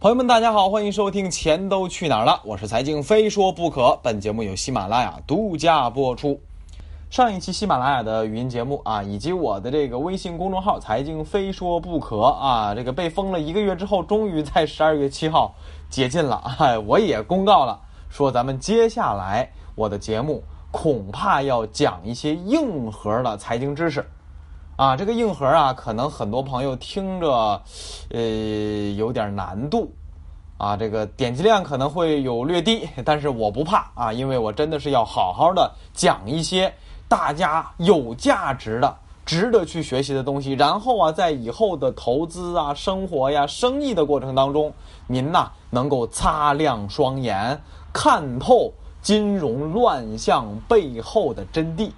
朋友们，大家好，欢迎收听《钱都去哪儿了》，我是财经非说不可。本节目由喜马拉雅独家播出。上一期喜马拉雅的语音节目啊，以及我的这个微信公众号“财经非说不可”啊，这个被封了一个月之后，终于在十二月七号解禁了。哎，我也公告了，说咱们接下来我的节目恐怕要讲一些硬核的财经知识。啊，这个硬核啊，可能很多朋友听着，呃，有点难度，啊，这个点击量可能会有略低，但是我不怕啊，因为我真的是要好好的讲一些大家有价值的、值得去学习的东西，然后啊，在以后的投资啊、生活呀、生意的过程当中，您呐能够擦亮双眼，看透金融乱象背后的真谛，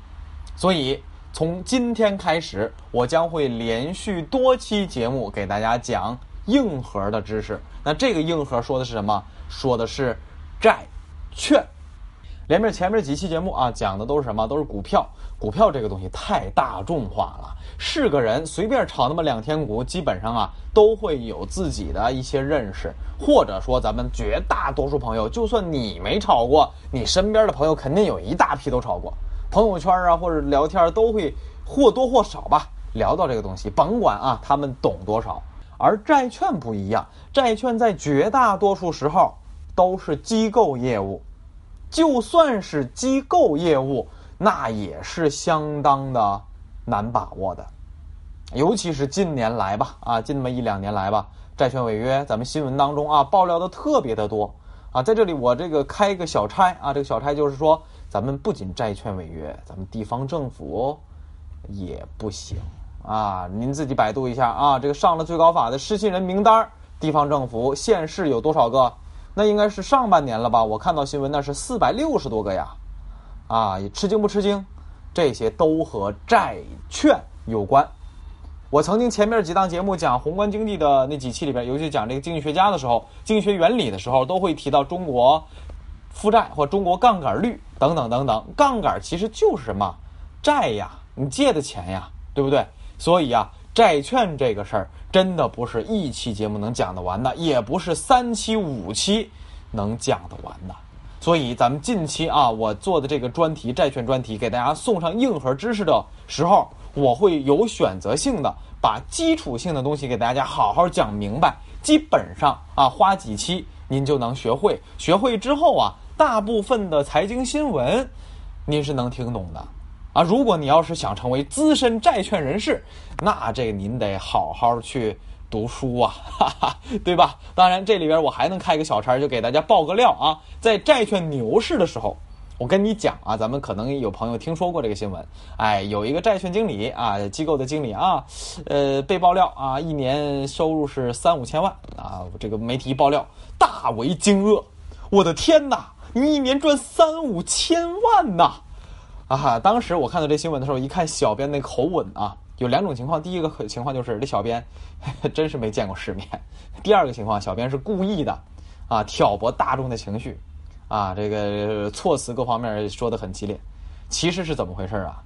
所以。从今天开始，我将会连续多期节目给大家讲硬核的知识。那这个硬核说的是什么？说的是债券。连面前面几期节目啊，讲的都是什么？都是股票。股票这个东西太大众化了，是个人随便炒那么两天股，基本上啊都会有自己的一些认识，或者说咱们绝大多数朋友，就算你没炒过，你身边的朋友肯定有一大批都炒过。朋友圈啊，或者聊天都会或多或少吧聊到这个东西，甭管啊他们懂多少。而债券不一样，债券在绝大多数时候都是机构业务，就算是机构业务，那也是相当的难把握的。尤其是近年来吧，啊，近那么一两年来吧，债券违约，咱们新闻当中啊爆料的特别的多啊。在这里我这个开一个小差啊，这个小差就是说。咱们不仅债券违约，咱们地方政府也不行啊！您自己百度一下啊，这个上了最高法的失信人名单，地方政府县市有多少个？那应该是上半年了吧？我看到新闻那是四百六十多个呀！啊，吃惊不吃惊？这些都和债券有关。我曾经前面几档节目讲宏观经济的那几期里边，尤其讲这个经济学家的时候，经济学原理的时候，都会提到中国。负债或中国杠杆率等等等等，杠杆其实就是什么债呀，你借的钱呀，对不对？所以啊，债券这个事儿真的不是一期节目能讲得完的，也不是三期五期能讲得完的。所以咱们近期啊，我做的这个专题债券专题，给大家送上硬核知识的时候，我会有选择性的把基础性的东西给大家好好讲明白，基本上啊，花几期您就能学会。学会之后啊。大部分的财经新闻，您是能听懂的，啊，如果你要是想成为资深债券人士，那这您得好好去读书啊，哈哈，对吧？当然，这里边我还能开个小差，就给大家爆个料啊，在债券牛市的时候，我跟你讲啊，咱们可能有朋友听说过这个新闻，哎，有一个债券经理啊，机构的经理啊，呃，被爆料啊，一年收入是三五千万啊，这个媒体一爆料大为惊愕，我的天哪！你一年赚三五千万呐，啊！当时我看到这新闻的时候，一看小编那口吻啊，有两种情况。第一个情况就是这小编 真是没见过世面；第二个情况，小编是故意的，啊，挑拨大众的情绪，啊，这个措辞各方面说的很激烈。其实是怎么回事啊？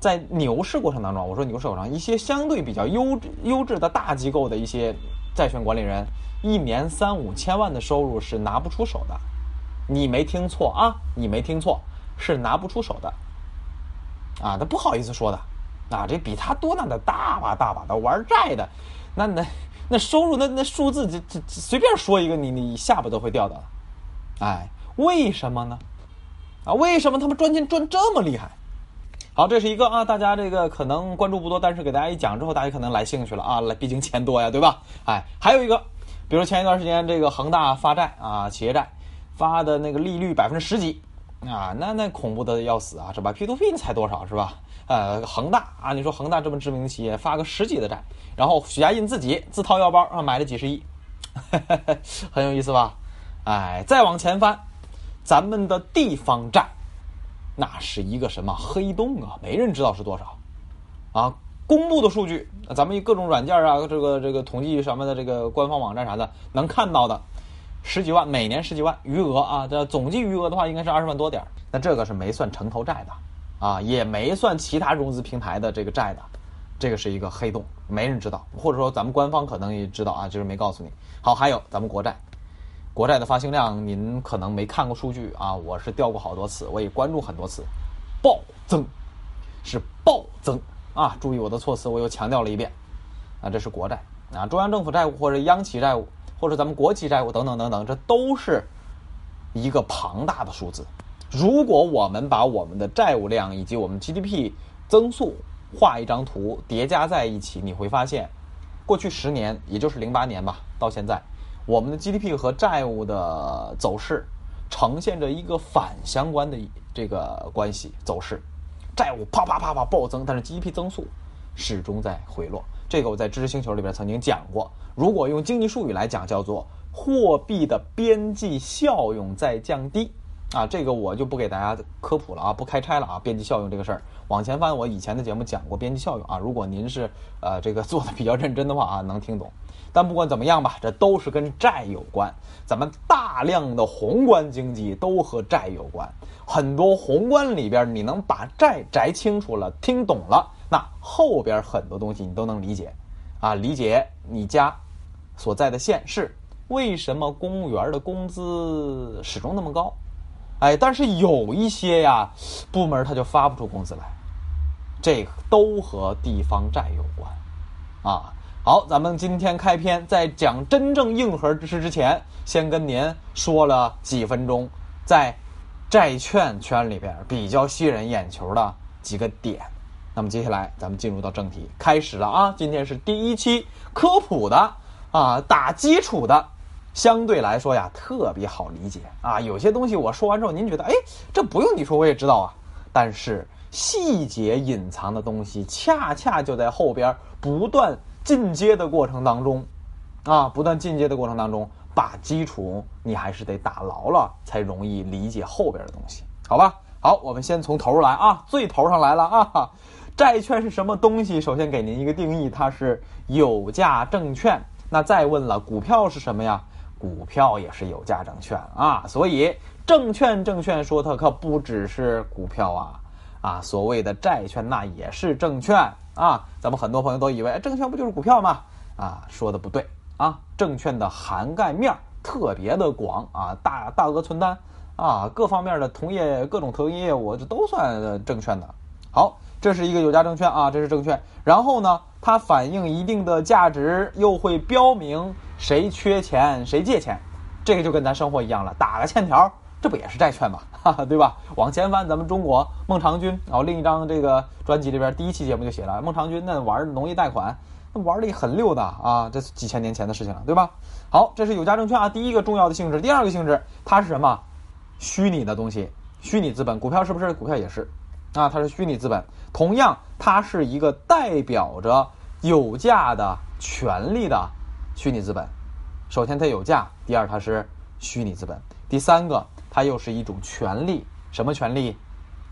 在牛市过程当中，我说牛市过程一些相对比较优质优质的大机构的一些债券管理人，一年三五千万的收入是拿不出手的。你没听错啊！你没听错，是拿不出手的，啊，他不好意思说的，啊，这比他多那的大把大把的玩债的，那那那收入那那数字这这随便说一个，你你下巴都会掉的，哎，为什么呢？啊，为什么他们赚钱赚这么厉害？好，这是一个啊，大家这个可能关注不多，但是给大家一讲之后，大家可能来兴趣了啊，来，毕竟钱多呀，对吧？哎，还有一个，比如前一段时间这个恒大发债啊，企业债。发的那个利率百分之十几，啊，那那恐怖的要死啊，是吧？P to P 才多少是吧？呃，恒大啊，你说恒大这么知名的企业发个十几的债，然后许家印自己自掏腰包啊买了几十亿，很有意思吧？哎，再往前翻，咱们的地方债，那是一个什么黑洞啊？没人知道是多少啊？公布的数据，咱们各种软件啊，这个这个统计什么的，这个官方网站啥的能看到的。十几万，每年十几万余额啊，这总计余额的话应该是二十万多点那这个是没算城投债的，啊，也没算其他融资平台的这个债的，这个是一个黑洞，没人知道，或者说咱们官方可能也知道啊，就是没告诉你。好，还有咱们国债，国债的发行量您可能没看过数据啊，我是调过好多次，我也关注很多次，暴增，是暴增啊！注意我的措辞，我又强调了一遍啊，这是国债啊，中央政府债务或者央企债务或者咱们国企债务等等等等，这都是一个庞大的数字。如果我们把我们的债务量以及我们 GDP 增速画一张图叠加在一起，你会发现，过去十年，也就是零八年吧，到现在，我们的 GDP 和债务的走势呈现着一个反相关的这个关系走势，债务啪啪啪啪暴增，但是 GDP 增速始终在回落。这个我在知识星球里边曾经讲过，如果用经济术语来讲，叫做货币的边际效用在降低。啊，这个我就不给大家科普了啊，不开拆了啊。边际效用这个事儿，往前翻我以前的节目讲过边际效用啊。如果您是呃这个做的比较认真的话啊，能听懂。但不管怎么样吧，这都是跟债有关。咱们大量的宏观经济都和债有关，很多宏观里边你能把债摘清楚了，听懂了，那后边很多东西你都能理解啊。理解你家所在的县市为什么公务员的工资始终那么高。哎，但是有一些呀，部门他就发不出工资来，这都和地方债有关，啊。好，咱们今天开篇在讲真正硬核知识之前，先跟您说了几分钟，在债券圈里边比较吸人眼球的几个点。那么接下来咱们进入到正题，开始了啊！今天是第一期科普的啊，打基础的。相对来说呀，特别好理解啊。有些东西我说完之后，您觉得，哎，这不用你说我也知道啊。但是细节隐藏的东西，恰恰就在后边不断进阶的过程当中，啊，不断进阶的过程当中，把基础你还是得打牢了，才容易理解后边的东西，好吧？好，我们先从头来啊，最头上来了啊。债券是什么东西？首先给您一个定义，它是有价证券。那再问了，股票是什么呀？股票也是有价证券啊，所以证券证券说它可不只是股票啊啊，所谓的债券那也是证券啊。咱们很多朋友都以为证券不就是股票吗？啊，说的不对啊，证券的涵盖面特别的广啊，大大额存单啊，各方面的同业各种投行业务这都算证券的。好，这是一个有价证券啊，这是证券。然后呢，它反映一定的价值，又会标明。谁缺钱谁借钱，这个就跟咱生活一样了，打个欠条，这不也是债券吗？哈哈，对吧？往前翻，咱们中国孟尝君，然后另一张这个专辑里边第一期节目就写了孟尝君那玩农业贷款，那玩的很溜的啊，这是几千年前的事情了，对吧？好，这是有价证券啊，第一个重要的性质，第二个性质，它是什么？虚拟的东西，虚拟资本，股票是不是？股票也是，啊，它是虚拟资本，同样，它是一个代表着有价的权利的。虚拟资本，首先它有价，第二它是虚拟资本，第三个它又是一种权利，什么权利？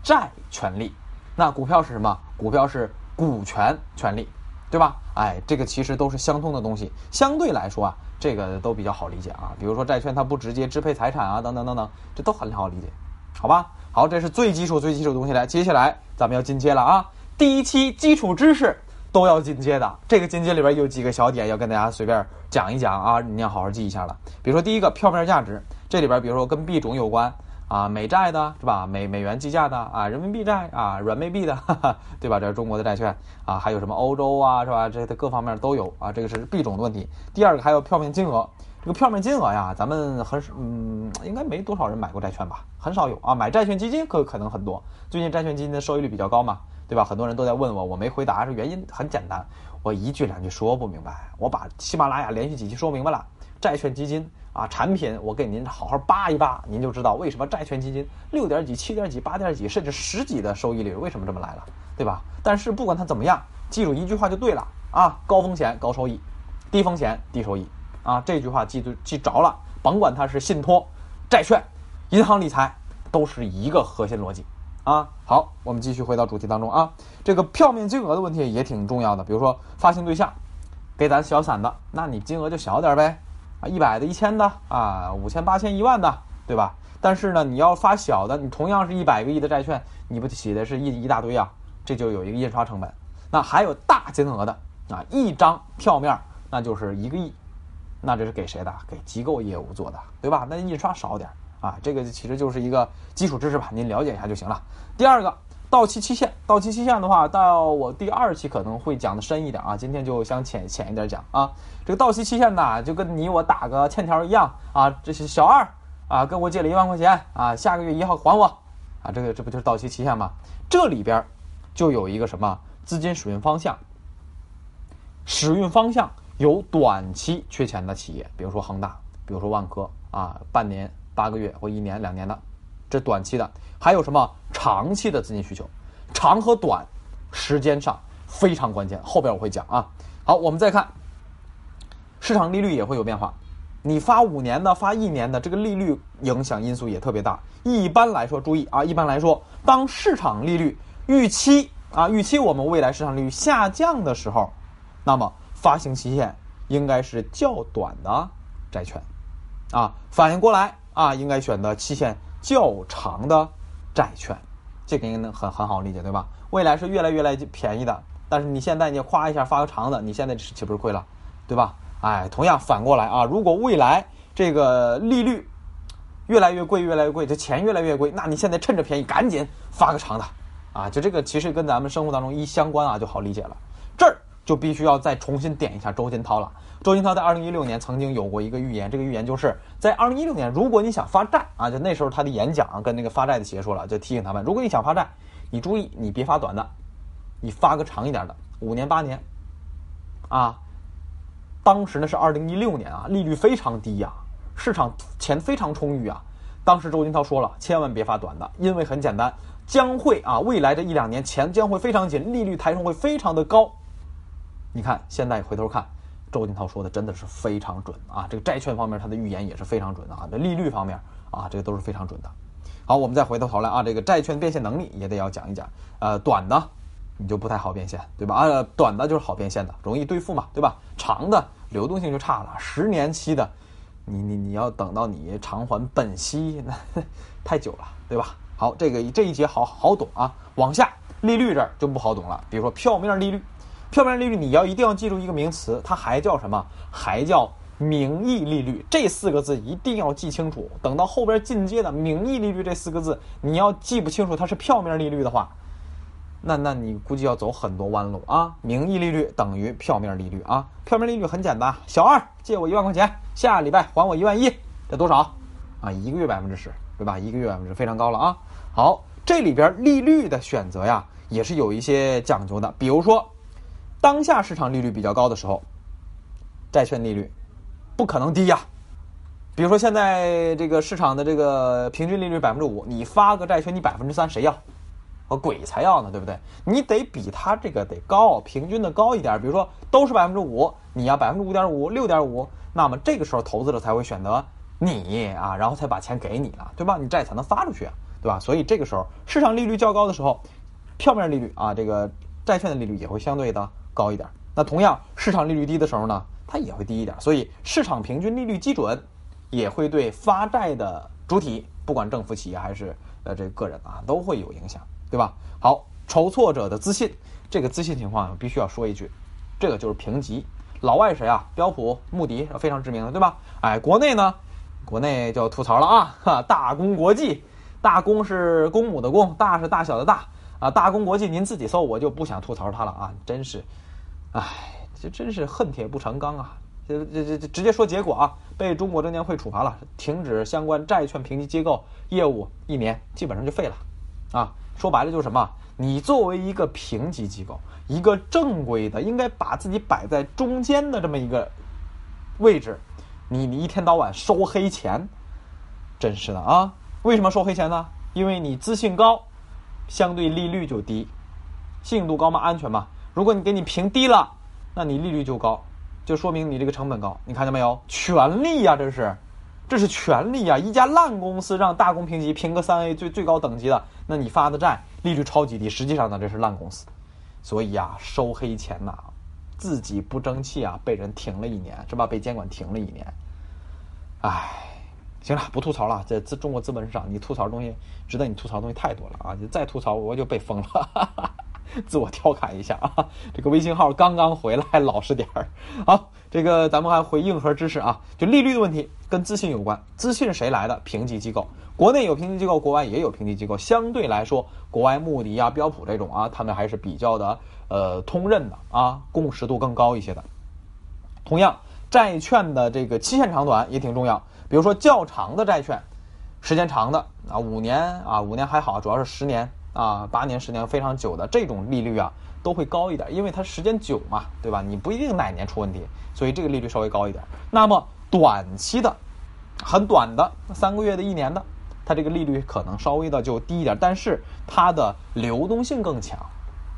债权利。那股票是什么？股票是股权权利，对吧？哎，这个其实都是相通的东西，相对来说啊，这个都比较好理解啊。比如说债券，它不直接支配财产啊，等等等等，这都很好理解，好吧？好，这是最基础最基础的东西来，接下来咱们要进阶了啊，第一期基础知识。都要进阶的，这个进阶里边有几个小点要跟大家随便讲一讲啊，你要好好记一下了。比如说第一个票面价值，这里边比如说跟币种有关啊，美债的是吧？美美元计价的啊，人民币债啊，软妹币的，哈哈，对吧？这是中国的债券啊，还有什么欧洲啊是吧？这些各方面都有啊，这个是币种的问题。第二个还有票面金额，这个票面金额呀，咱们很嗯，应该没多少人买过债券吧？很少有啊，买债券基金可可能很多。最近债券基金的收益率比较高嘛。对吧？很多人都在问我，我没回答，是原因很简单，我一句两句说不明白。我把喜马拉雅连续几期说明白了，债券基金啊，产品我给您好好扒一扒，您就知道为什么债券基金六点几、七点几、八点几，甚至十几的收益率为什么这么来了，对吧？但是不管它怎么样，记住一句话就对了啊：高风险高收益，低风险低收益啊。这句话记住记着了，甭管它是信托、债券、银行理财，都是一个核心逻辑。啊，好，我们继续回到主题当中啊。这个票面金额的问题也挺重要的。比如说发行对象给咱小散的，那你金额就小点呗，啊，一百的、一千的啊，五千、八千、一万的，对吧？但是呢，你要发小的，你同样是一百个亿的债券，你不写的是一一大堆啊，这就有一个印刷成本。那还有大金额的啊，一张票面那就是一个亿，那这是给谁的？给机构业务做的，对吧？那印刷少点啊，这个其实就是一个基础知识吧，您了解一下就行了。第二个，到期期限，到期期限的话，到我第二期可能会讲的深一点啊，今天就想浅浅一点讲啊。这个到期期限呢，就跟你我打个欠条一样啊，这是小二啊，跟我借了一万块钱啊，下个月一号还我啊，这个这不就是到期期限吗？这里边就有一个什么资金使用方向，使用方向有短期缺钱的企业，比如说恒大，比如说万科啊，半年、八个月或一年、两年的，这短期的；还有什么长期的资金需求，长和短时间上非常关键，后边我会讲啊。好，我们再看市场利率也会有变化，你发五年的、发一年的，这个利率影响因素也特别大。一般来说，注意啊，一般来说，当市场利率预期啊预期我们未来市场利率下降的时候，那么发行期限应该是较短的债券，啊，反应过来啊，应该选择期限较长的债券，这个应该很很好理解，对吧？未来是越来越来便宜的，但是你现在你夸一下发个长的，你现在岂不是亏了，对吧？哎，同样反过来啊，如果未来这个利率越来越贵，越来越贵，这钱越来越贵，那你现在趁着便宜赶紧发个长的，啊，就这个其实跟咱们生活当中一相关啊，就好理解了。这儿就必须要再重新点一下周金涛了。周金涛在二零一六年曾经有过一个预言，这个预言就是在二零一六年，如果你想发债啊，就那时候他的演讲跟那个发债的企业说了，就提醒他们，如果你想发债，你注意你别发短的，你发个长一点的，五年八年，啊。当时呢是二零一六年啊，利率非常低呀，市场钱非常充裕啊。当时周金涛说了，千万别发短的，因为很简单，将会啊，未来这一两年钱将会非常紧，利率抬升会非常的高。你看现在回头看，周金涛说的真的是非常准啊。这个债券方面他的预言也是非常准的啊，这利率方面啊，这个都是非常准的。好，我们再回头头来啊，这个债券变现能力也得要讲一讲。呃，短的。你就不太好变现，对吧？啊，短的就是好变现的，容易兑付嘛，对吧？长的流动性就差了，十年期的，你你你要等到你偿还本息，那太久了，对吧？好，这个这一节好好懂啊。往下，利率这儿就不好懂了。比如说票面利率，票面利率你要一定要记住一个名词，它还叫什么？还叫名义利率。这四个字一定要记清楚。等到后边进阶的名义利率这四个字，你要记不清楚它是票面利率的话。那那你估计要走很多弯路啊！名义利率等于票面利率啊！票面利率很简单，小二借我一万块钱，下礼拜还我一万一，这多少？啊，一个月百分之十，对吧？一个月百分之非常高了啊！好，这里边利率的选择呀，也是有一些讲究的。比如说，当下市场利率比较高的时候，债券利率不可能低呀。比如说现在这个市场的这个平均利率百分之五，你发个债券，你百分之三谁要？和鬼才要呢，对不对？你得比他这个得高，平均的高一点。比如说都是百分之五，你要百分之五点五、六点五，那么这个时候投资者才会选择你啊，然后才把钱给你了，对吧？你债才能发出去，对吧？所以这个时候市场利率较高的时候，票面利率啊，这个债券的利率也会相对的高一点。那同样市场利率低的时候呢，它也会低一点。所以市场平均利率基准也会对发债的主体，不管政府、企业还是呃这个个人啊，都会有影响。对吧？好，筹措者的资信，这个资信情况必须要说一句，这个就是评级。老外谁啊？标普、穆迪非常知名的，对吧？哎，国内呢，国内就吐槽了啊！哈，大公国际，大公是公母的公，大是大小的大啊！大公国际，您自己搜，我就不想吐槽它了啊！真是，哎，这真是恨铁不成钢啊！这这这直接说结果啊，被中国证监会处罚了，停止相关债券评级机构业务一年，基本上就废了啊！说白了就是什么？你作为一个评级机构，一个正规的，应该把自己摆在中间的这么一个位置，你你一天到晚收黑钱，真是的啊！为什么收黑钱呢？因为你资信高，相对利率就低，信用度高嘛，安全嘛。如果你给你评低了，那你利率就高，就说明你这个成本高。你看见没有？权利呀，这是。这是权利啊！一家烂公司让大公评级评个三 A 最最高等级的，那你发的债利率超级低，实际上呢这是烂公司。所以啊，收黑钱呐，自己不争气啊，被人停了一年是吧？被监管停了一年。唉，行了，不吐槽了。这资中国资本市场，你吐槽的东西值得你吐槽的东西太多了啊！你再吐槽我就被封了。哈 哈自我调侃一下啊。这个微信号刚刚回来，老实点儿。好，这个咱们还回硬核知识啊，就利率的问题跟资信有关。资信谁来的？评级机构，国内有评级机构，国外也有评级机构。相对来说，国外穆迪啊、标普这种啊，他们还是比较的呃通认的啊，共识度更高一些的。同样，债券的这个期限长短也挺重要。比如说较长的债券，时间长的啊，五年啊，五年还好，主要是十年啊，八年、十年非常久的这种利率啊，都会高一点，因为它时间久嘛，对吧？你不一定哪年出问题，所以这个利率稍微高一点。那么短期的，很短的，三个月的、一年的，它这个利率可能稍微的就低一点，但是它的流动性更强，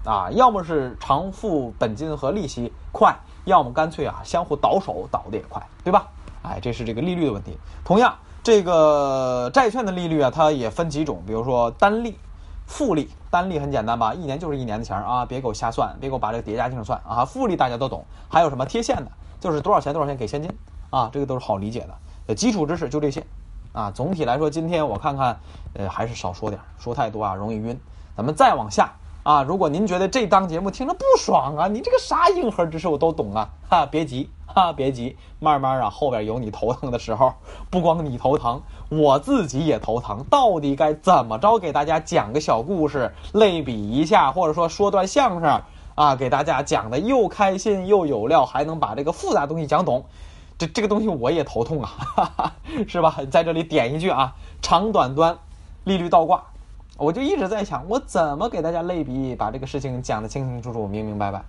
啊，要么是偿付本金和利息快。要么干脆啊，相互倒手倒的也快，对吧？哎，这是这个利率的问题。同样，这个债券的利率啊，它也分几种，比如说单利、复利。单利很简单吧，一年就是一年的钱啊，别给我瞎算，别给我把这个叠加进去算啊。复利大家都懂，还有什么贴现的，就是多少钱多少钱给现金啊，这个都是好理解的。基础知识就这些啊。总体来说，今天我看看，呃，还是少说点，说太多啊容易晕。咱们再往下。啊，如果您觉得这档节目听着不爽啊，你这个啥硬核知识我都懂啊，哈，别急，哈，别急，慢慢啊，后边有你头疼的时候，不光你头疼，我自己也头疼。到底该怎么着给大家讲个小故事，类比一下，或者说说段相声啊，给大家讲的又开心又有料，还能把这个复杂东西讲懂，这这个东西我也头痛啊，哈哈，是吧？在这里点一句啊，长短端，利率倒挂。我就一直在想，我怎么给大家类比，把这个事情讲得清清楚楚、明明白白，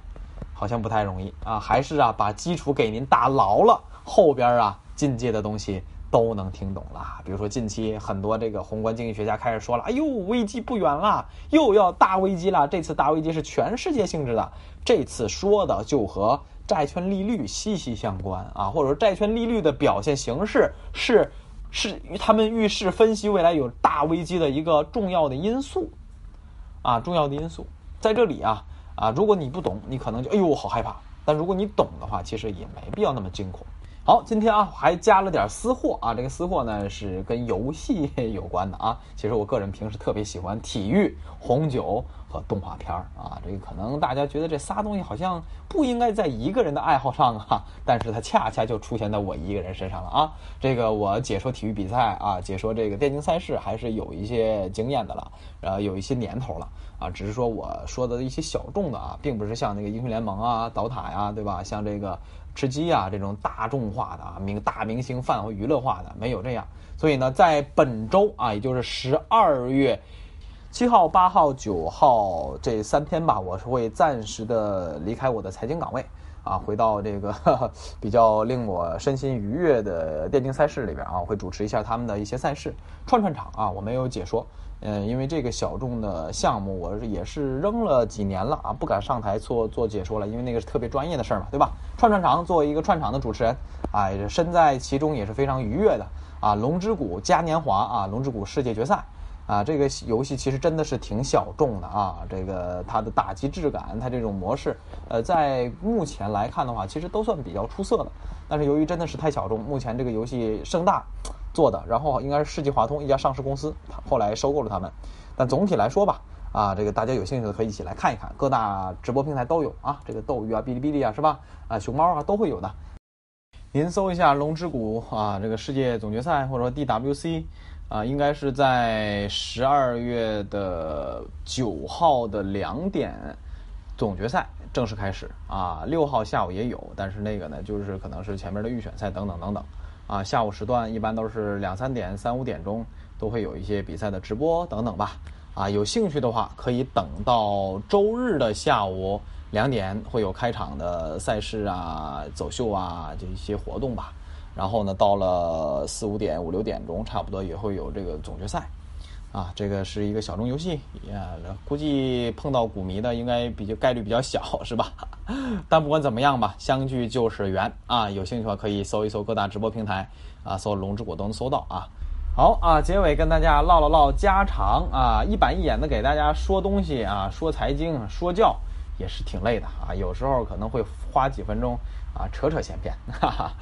好像不太容易啊。还是啊，把基础给您打牢了，后边啊进阶的东西都能听懂了。比如说近期很多这个宏观经济学家开始说了，哎呦，危机不远了，又要大危机了。这次大危机是全世界性质的，这次说的就和债券利率息息相关啊，或者说债券利率的表现形式是。是他们预示分析未来有大危机的一个重要的因素，啊，重要的因素在这里啊啊，如果你不懂，你可能就哎呦好害怕，但如果你懂的话，其实也没必要那么惊恐。好，今天啊还加了点私货啊，这个私货呢是跟游戏有关的啊。其实我个人平时特别喜欢体育、红酒和动画片儿啊。这个可能大家觉得这仨东西好像不应该在一个人的爱好上啊，但是它恰恰就出现在我一个人身上了啊。这个我解说体育比赛啊，解说这个电竞赛事还是有一些经验的了，呃，有一些年头了啊。只是说我说的一些小众的啊，并不是像那个英雄联盟啊、岛塔呀，对吧？像这个。吃鸡啊，这种大众化的啊，明大明星饭和娱乐化的没有这样，所以呢，在本周啊，也就是十二月七号、八号、九号这三天吧，我是会暂时的离开我的财经岗位。啊，回到这个 比较令我身心愉悦的电竞赛事里边啊，我会主持一下他们的一些赛事，串串场啊，我没有解说。嗯，因为这个小众的项目，我也是扔了几年了啊，不敢上台做做解说了，因为那个是特别专业的事儿嘛，对吧？串串场作为一个串场的主持人，啊，身在其中也是非常愉悦的啊。龙之谷嘉年华啊，龙之谷世界决赛啊，这个游戏其实真的是挺小众的啊，这个它的打击质感，它这种模式，呃，在目前来看的话，其实都算比较出色的。但是由于真的是太小众，目前这个游戏盛大。做的，然后应该是世纪华通一家上市公司，后来收购了他们。但总体来说吧，啊，这个大家有兴趣的可以一起来看一看，各大直播平台都有啊，这个斗鱼啊、哔哩哔哩啊，是吧？啊，熊猫啊都会有的。您搜一下《龙之谷》啊，这个世界总决赛或者说 DWC 啊，应该是在十二月的九号的两点，总决赛正式开始啊。六号下午也有，但是那个呢，就是可能是前面的预选赛等等等等。啊，下午时段一般都是两三点、三五点钟都会有一些比赛的直播等等吧。啊，有兴趣的话可以等到周日的下午两点会有开场的赛事啊、走秀啊这一些活动吧。然后呢，到了四五点、五六点钟，差不多也会有这个总决赛。啊，这个是一个小众游戏呀，估计碰到股迷的应该比较概率比较小，是吧？但不管怎么样吧，相聚就是缘啊！有兴趣的话可以搜一搜各大直播平台啊，搜“龙之谷”都能搜到啊。好啊，结尾跟大家唠了唠家常啊，一板一眼的给大家说东西啊，说财经说教也是挺累的啊，有时候可能会花几分钟。啊，扯扯闲篇，哈哈。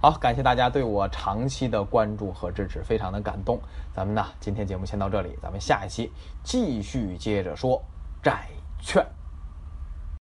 好，感谢大家对我长期的关注和支持，非常的感动。咱们呢，今天节目先到这里，咱们下一期继续接着说债券。